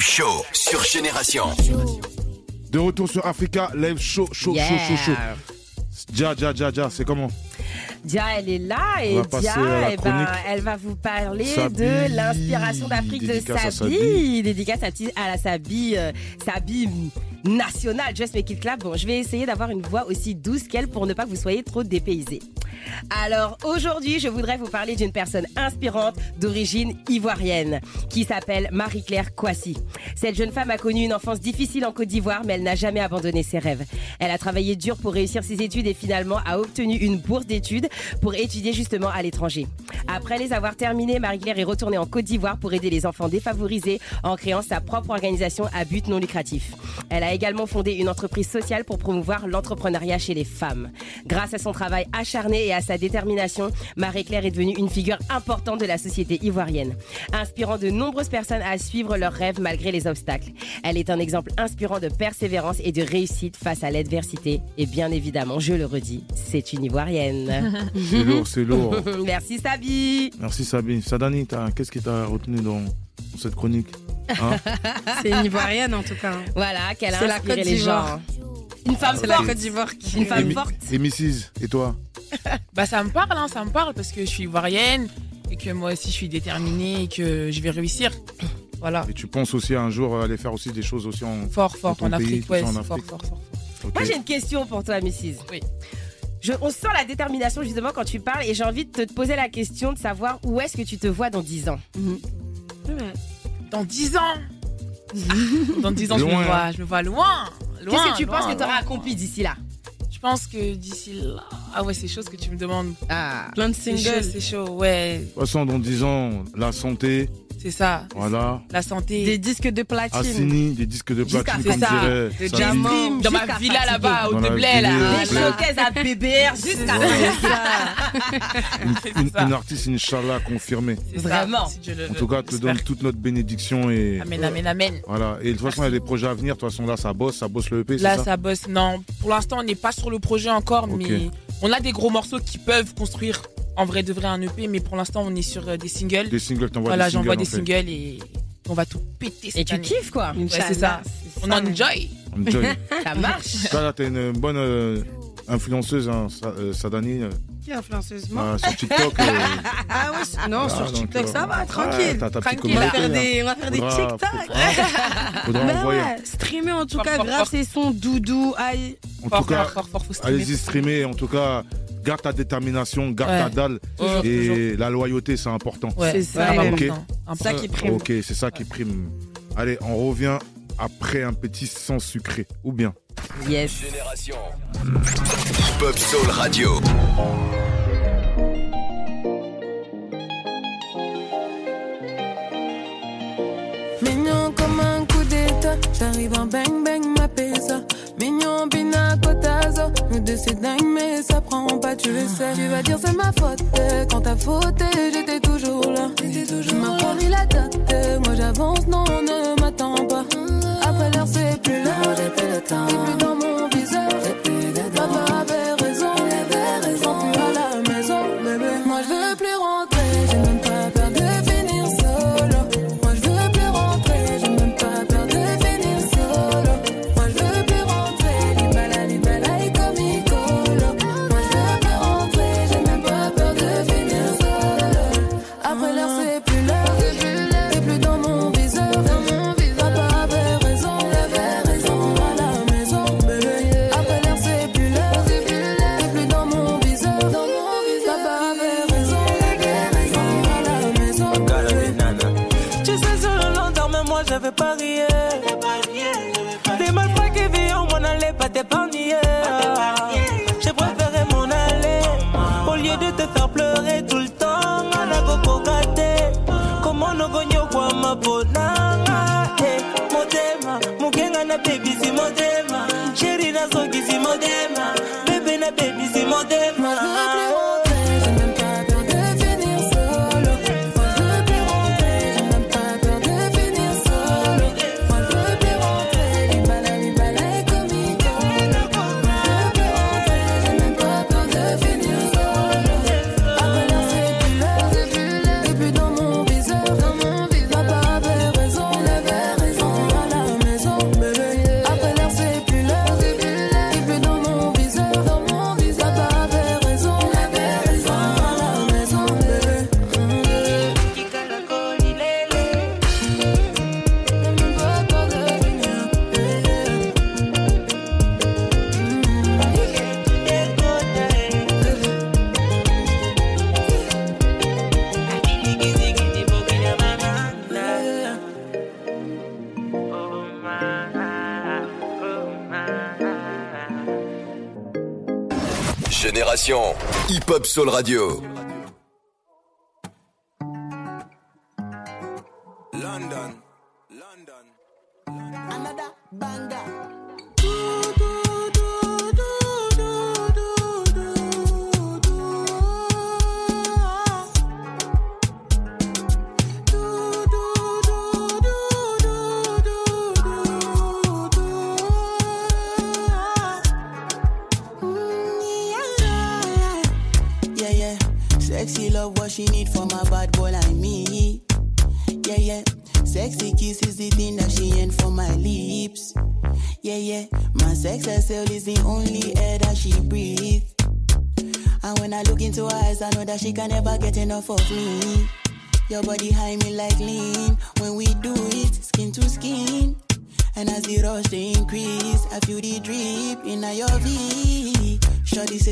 Live Show sur Génération. De retour sur Africa, live show, show, Yeah. show, show, show. Ja, ja, ja, ja, c'est comment? Dia, elle est là et Dia, eh ben, elle va vous parler Sabi. de l'inspiration d'Afrique de Dédicace à Sabi. Sabi. Dédicace à, à la Sabi, euh, Sabi nationale, Just Make It Clap. Bon, je vais essayer d'avoir une voix aussi douce qu'elle pour ne pas que vous soyez trop dépaysés. Alors aujourd'hui, je voudrais vous parler d'une personne inspirante d'origine ivoirienne qui s'appelle Marie-Claire Kouassi. Cette jeune femme a connu une enfance difficile en Côte d'Ivoire, mais elle n'a jamais abandonné ses rêves. Elle a travaillé dur pour réussir ses études et finalement a obtenu une bourse d'études pour étudier justement à l'étranger. Après les avoir terminées, Marie-Claire est retournée en Côte d'Ivoire pour aider les enfants défavorisés en créant sa propre organisation à but non lucratif. Elle a également fondé une entreprise sociale pour promouvoir l'entrepreneuriat chez les femmes. Grâce à son travail acharné et à sa détermination, Marie-Claire est devenue une figure importante de la société ivoirienne, inspirant de nombreuses personnes à suivre leurs rêves malgré les obstacles. Elle est un exemple inspirant de persévérance et de réussite face à l'adversité. Et bien évidemment, je le redis, c'est une ivoirienne. C'est lourd, c'est lourd. Merci Sabi. Merci Sabine. Sadani, qu'est-ce qui t'a retenu dans, cette chronique Hein? C'est une ivoirienne en tout cas. Voilà, qu'elle a la inspiré Côte les gens. Une femme C'est la forte. Côte d'Ivoire qui. Une femme Et forte. Et Mrs. Et toi Bah ça me parle, hein, ça me parle parce que je suis ivoirienne et que moi aussi je suis déterminée et que je vais réussir. Voilà. Et tu penses aussi un jour aller faire aussi des choses aussi en Fort, fort, en Afrique, ouais, en fort, fort, fort. Moi, j'ai une question pour toi, Mrs. Oui. Je, on sent la détermination justement quand tu parles et j'ai envie de te poser la question de savoir où est-ce que tu te vois dans 10 ans. Dans 10 ans? Dans 10 ans, je me, vois, je me vois loin. Qu'est-ce que tu loin, penses que tu auras accompli d'ici là? Je pense que d'ici là. Ah ouais, c'est chaud ce que tu me demandes. Ah, plein de C'est singles. chaud, c'est chaud, ouais. De toute façon, dans 10 ans, la santé, C'est ça. voilà. La santé. Des disques de platine. Assini, des disques de platine, c'est comme ça. dirait. Sabine. diamant. Dans ma villa là-bas, au Deblay, là. Des showcases à BBR jusqu'à Une, une- une artiste, Inch'Allah, confirmée. Vraiment. si Dieu le En tout cas, te donne toute notre bénédiction et. Amen, amen, amen. Voilà. Et de toute façon, il y a des projets à venir. De toute façon, là, ça bosse, ça bosse le EP, Là, ça ça bosse. Non, pour l'instant, on n'est pas sur le projet encore, mais on a des gros morceaux qui peuvent construire en vrai de vrai un EP, mais pour l'instant, on est sur euh, des singles. Des singles, t'envoies Voilà, des singles. j'envoie des en fait. singles et on va tout péter cette Et tu année. kiffes quoi Ouais, c'est ça. On enjoy. Enjoy. Ça marche. Là, là, t'es une bonne euh, influenceuse, hein, euh, Sadani, euh, Qui influenceuse moi euh, sur TikTok. euh, Ah ouais, non, Ah, sur donc, TikTok, ça va, ouais, tranquille. On va faire des, on va faire des Faudra- TikTok. Faudra Bah envoyer. ouais, streamer en tout Fort, cas fort, grave fort. ses sons doudou, aïe. En Fort, tout cas, fort, fort, fort, faut streamer. allez-y streamer. En tout cas, garde ta détermination, garde Ouais. ta dalle. Toujours, et toujours. la loyauté, c'est important. Ouais, C'est ça, vraiment ok. important. C'est ça qui prime. Ok, c'est ça qui prime. Allez, on revient après un petit sang sucré. Ou bien Yes. Génération. Hip-Hop Soul Radio. Mignon comme un coup d'état, j'arrive en bang bang ma pesa. Mignon pina cotazo, nous deux c'est dingue mais ça prend sais. Tu vas dire c'est ma faute, quand t'as fauté j'étais Hip Hop Soul Radio.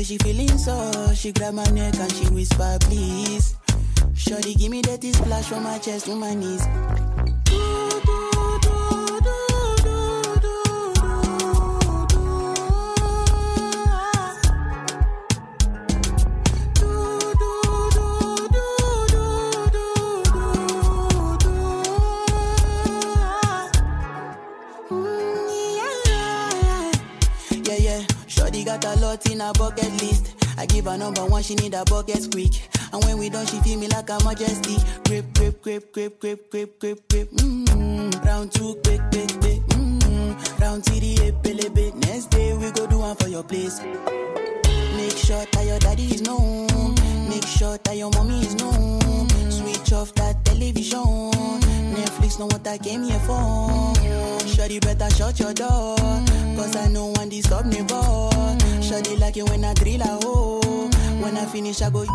Say she feeling so, she grab my neck and she whisper, please. Shorty give me that splash from my chest to my knees. Shorty got a lot in her bucket list. I give her number one, she need a bucket quick. And when we done, she feel me like a majesty. Grip, grip, grip, grip, grip, grip, grip, grip. Mm-hmm. Round two, quick, quick, quick. Mm-hmm. Round three, pelebe. Next day we go do one for your place. Make sure that your daddy is known. Make sure that your mommy is known. Switch off that television. Netflix know what I came here for. Shorty better shut your door. Cause I know one disturb me boy. Shorty like it when I drill a hole. Oh. When I finish, I go.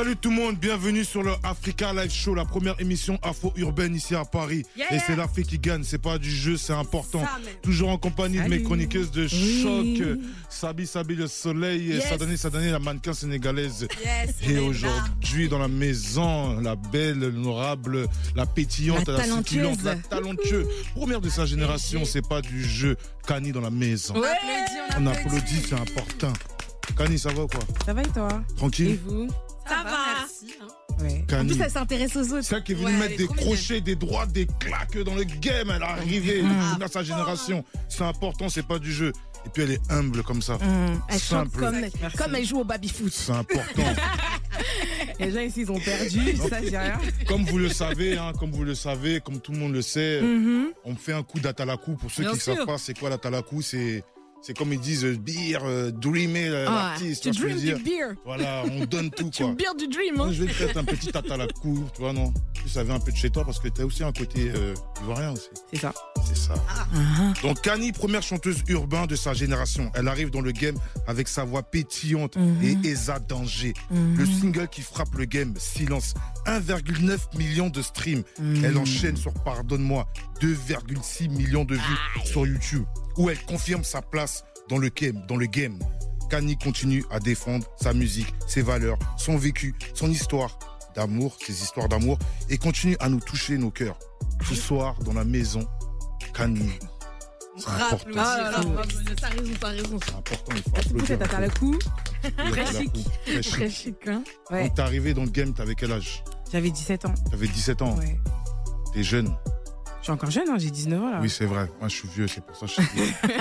Salut tout le monde, bienvenue sur le Africa Live Show, la première émission afro-urbaine ici à Paris. Yeah, Et c'est l'Afrique qui gagne, c'est pas du jeu, c'est important. Toujours en compagnie de mes chroniqueuses de Oui. choc, Sabi Sabi le soleil, et Yes. Sadani Sadani la mannequin sénégalaise. Yes, et aujourd'hui dans la maison, la belle, l'honorable, la pétillante, La succulente, la talentueuse. Première de sa génération, c'est pas du jeu. Kani dans la maison. On applaudit, on applaudit. applaudit, c'est important. Kani, ça va ou quoi? Ça va et toi? Tranquille? Vous? Ça, va, merci. hein. Ouais. Kani. En plus, elle s'intéresse aux autres. C'est elle qui est venue Ouais, mettre des crochets, des droites, des claques dans le game. Elle est arrivée, Ah, à sa génération. C'est important, c'est pas du jeu. Et puis elle est humble comme ça. Mmh. Elle chante Simple. comme, comme elle joue au baby-foot. C'est important. Les gens ici, ils ont perdu. Ça, j'ai rien. comme vous le savez, hein, comme vous le savez, comme tout le monde le sait, Mhm. on fait un coup d'atalakou. Pour ceux Bien qui ne savent pas, c'est quoi l'atalakou? C'est c'est comme ils disent, euh, beer, euh, dreamer euh, Ah, l'artiste. tu veux dream du beer. Voilà, on donne tout Tu quoi. beer du dream. Hein. je vais te faire un petit atalakou, tu vois, non Tu savais un peu de chez toi parce que tu as aussi un côté euh, ivoirien aussi. C'est ça. C'est ça. Ah. Donc Kani, première chanteuse urbaine de sa génération. Elle arrive dans le game avec sa voix pétillante et Eza Danger. Mhm. Le single qui frappe le game, Silence. 1,9 million de streams. Elle enchaîne sur Pardonne-moi, 2,6 millions de vues sur YouTube. Où elle confirme sa place dans le game. Dans le game. Kani continue à défendre sa musique, ses valeurs, son vécu, son histoire d'amour, ses histoires d'amour, et continue à nous toucher nos cœurs. Ce soir, dans la maison, C'est important. Ah, T'as raison, t'as raison. C'est important, il faut applaudir. t'as le coup. Très chic. Très chic. Très chic, hein. Quand t'es arrivé dans le game, t'avais quel âge? J'avais 17 ans. T'avais 17 ans. Ouais. T'es jeune. Suis encore jeune, hein, j'ai 19 ans là. Oui, c'est vrai. Moi, je suis vieux, c'est pour ça que je suis vieux.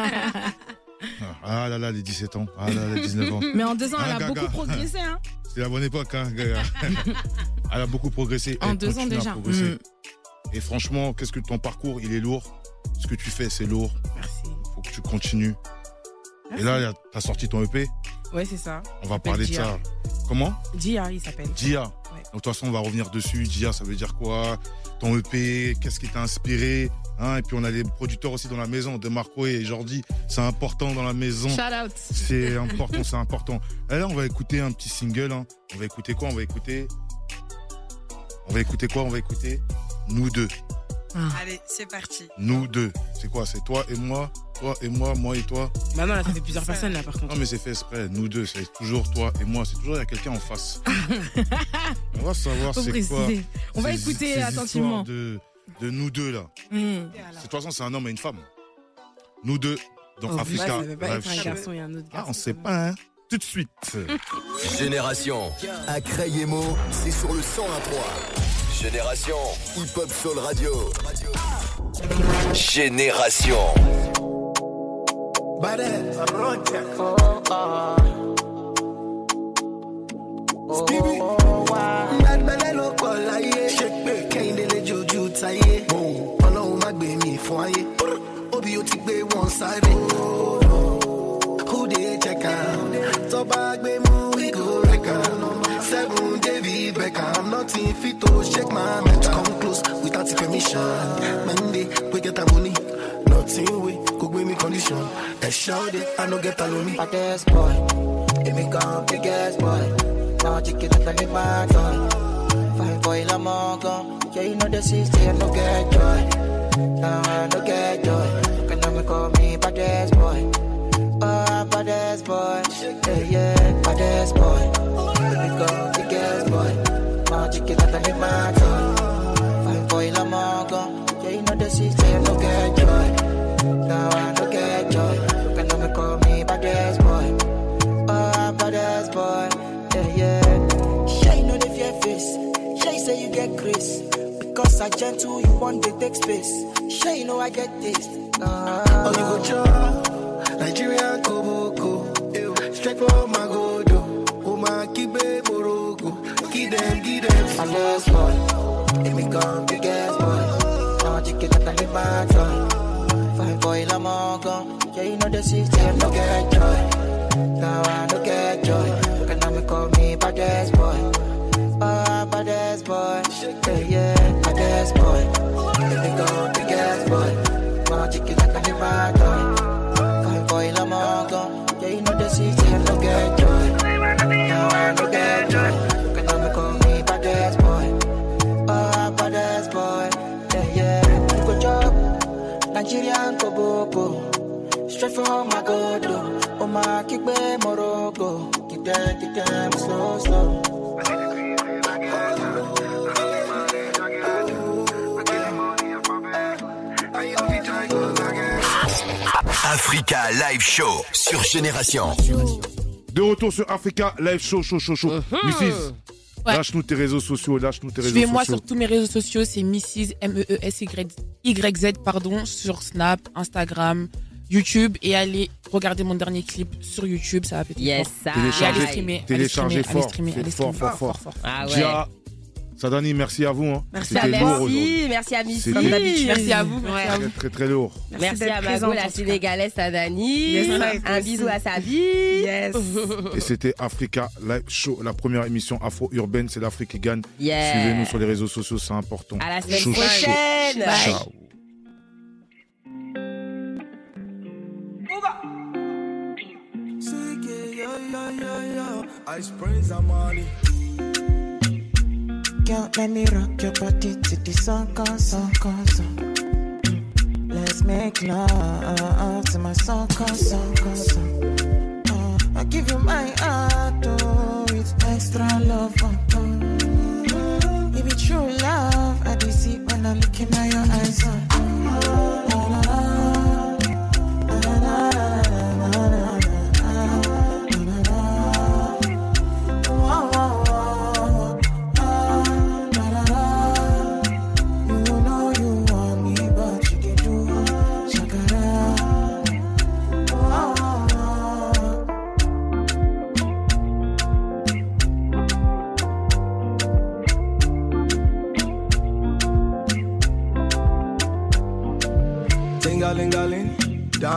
Ah là là, les 17 ans. Ah là là, les 19 ans. Mais en deux ans, elle a Gaga beaucoup progressé, hein. C'est la bonne époque, hein, Gaga. Elle a beaucoup progressé. En Elle deux ans déjà. Mm. Et franchement, qu'est-ce que ton parcours, il est lourd. Ce que tu fais, c'est lourd. Merci. Faut que tu continues. Et là, a- t'as sorti ton EP. Ouais, c'est ça. On va parler de ça. Comment? Gia, il s'appelle. Dia. Donc, de toute façon, on va revenir dessus. Dia, ça veut dire quoi? Ton EP, qu'est-ce qui t'a inspiré Hein, Et puis, on a les producteurs aussi dans la maison, de Marco et Jordi. C'est important dans la maison. Shout out. C'est important, c'est important. Et là, on va écouter un petit single. hein. On va écouter quoi? On va écouter. On va écouter quoi? On va écouter Nous deux. Allez, c'est parti. Nous deux. C'est quoi C'est toi et moi Toi et moi, moi et toi? Bah non, là, ça fait plusieurs personnes là par contre. Non, mais c'est fait exprès. Nous deux, c'est toujours toi et moi. C'est toujours il y a quelqu'un en face. on va savoir c'est quoi. On va écouter ces attentivement. De, de nous deux là. Hmm. De toute façon, c'est un homme et une femme. Nous deux dans Oh, Africa. ouais, pas un garçon et un autre Ah, garçon. on sait pas, hein. Tout de suite. Génération, à Crayemo, c'est sur le 101.3. Génération, hip-hop soul radio. Génération. David Beckham, nothing fit to shake my mental. Come close without permission. Monday, we get the money. Nothing we could give me condition. And shout it, I no get alone me. Baddest boy, give me come biggest boy. Now I chicken up in my toy. Fine boy, la mongo. Yeah, you know the system, I no get joy. Now I no get joy. Can now call me baddest boy. Oh, baddest boy. Yeah, yeah, baddest boy. Now I chicken up in my. Fine boy, la mongo. Yeah, you know the system, I no get joy. Now I no get joy. Can now call me baddest boy. Oh, baddest boy. Yeah, yeah. Shay know the fear face. Shay say you get grace. Because I gentle, you want to take space. Shay know I get this. Oh, you go chop Nigeria Koboko Straight Oh, my Morocco Give them, give them Baddest boy. Let me come biggest boy. Now I chicken up and my toy. Fine boy, la mongo. Yeah, you know the system, no get joy. Now I no get joy. Can me call me baddest boy. Uh, oh, baddest boy. Yeah, yeah, baddest boy. Let me go biggest boy. Now I chicken up and my toy. Fine boy, la mongo. Yeah, you know the system, no get joy. Now I no get joy. Straight from my godo. Oh, my Morocco. Them slow, slow. Africa Live Show sur Génération. De retour sur Africa Live Show, show, show, show. Mrs. Ouais. Lâche-nous tes réseaux sociaux, lâche-nous tes réseaux Suivez-moi sociaux. sur tous mes réseaux sociaux, c'est Mrs. M-E-E-S-Y-Z, pardon, sur Snap, Instagram, YouTube et allez regarder mon dernier clip sur YouTube, ça va péter Yes, fort. ça. Allez Téléchargez, streamer, allez streamer, allez fort, streamer, faites allez fort, streamer. fort, fort. Ah ouais. Gia, Sadani, merci à vous. hein. Merci à merci, merci à Missy. C'était- Comme d'habitude. Merci à vous, merci à Très, vous. très, très lourd. Merci, à Mago, la sénégalaise Sadani. Yes, Un aussi. bisou à sa vie. Yes. Et c'était Africa Live Show, la première émission afro-urbaine. C'est l'Afrique qui gagne. Yeah. Suivez-nous sur les réseaux sociaux, c'est important. À la semaine prochaine. Bye. Ciao. Ice Prince Amani. Girl, let me rock your body to the song, song, song. Let's make love to my song, song, song. Uh, I give you my heart, oh, it's extra love. Oh, oh. It be true love, I do see when I look in your eyes. Oh, oh, la, la,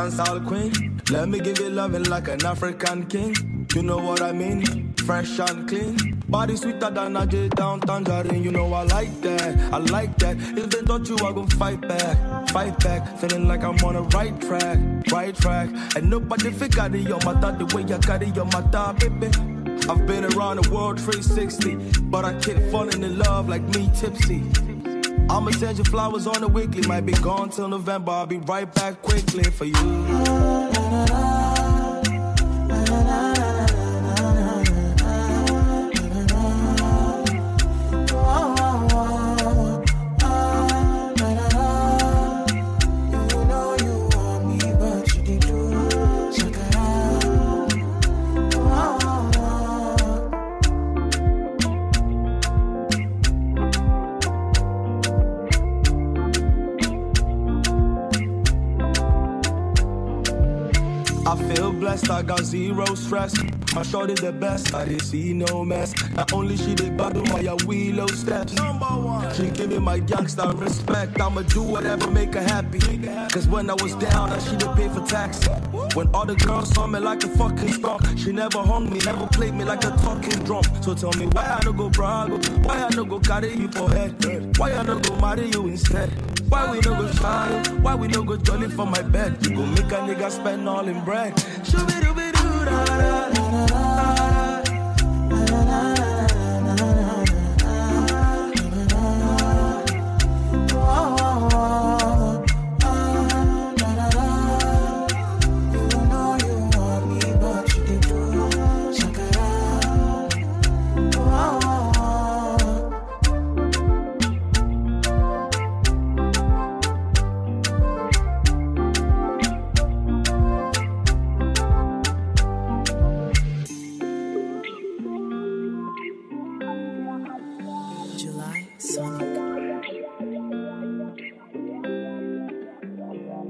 dancehall queen. Let me give you loving like an African king. You know what I mean? Fresh and clean. Body sweeter than a J down tangerine. You know I like that. I like that. If they touch you, I gon' fight back. Fight back. Feeling like I'm on the right track. Right track. And nobody fit carry your matter the way I carry your matter, baby. I've been around the world 360, but I keep falling in love like me tipsy. I'ma send you flowers on the weekly, might be gone till November. I'll be right back quickly for you. My shorty the best, I didn't see no mess. Not only she did battle my wheelo steps. Number one, she give me my gangster respect. I'ma do whatever make her happy. Cause when I was down, I she did pay for taxi. When all the girls saw me like a fucking skunk, she never hung me, never played me like a talking drum. So tell me why I no go brag, why I no go carry you for head, why I no go marry you instead. Why we no go shine? Why we no go jolly for my bed? You go make a nigga spend all in bread. Shooby dooby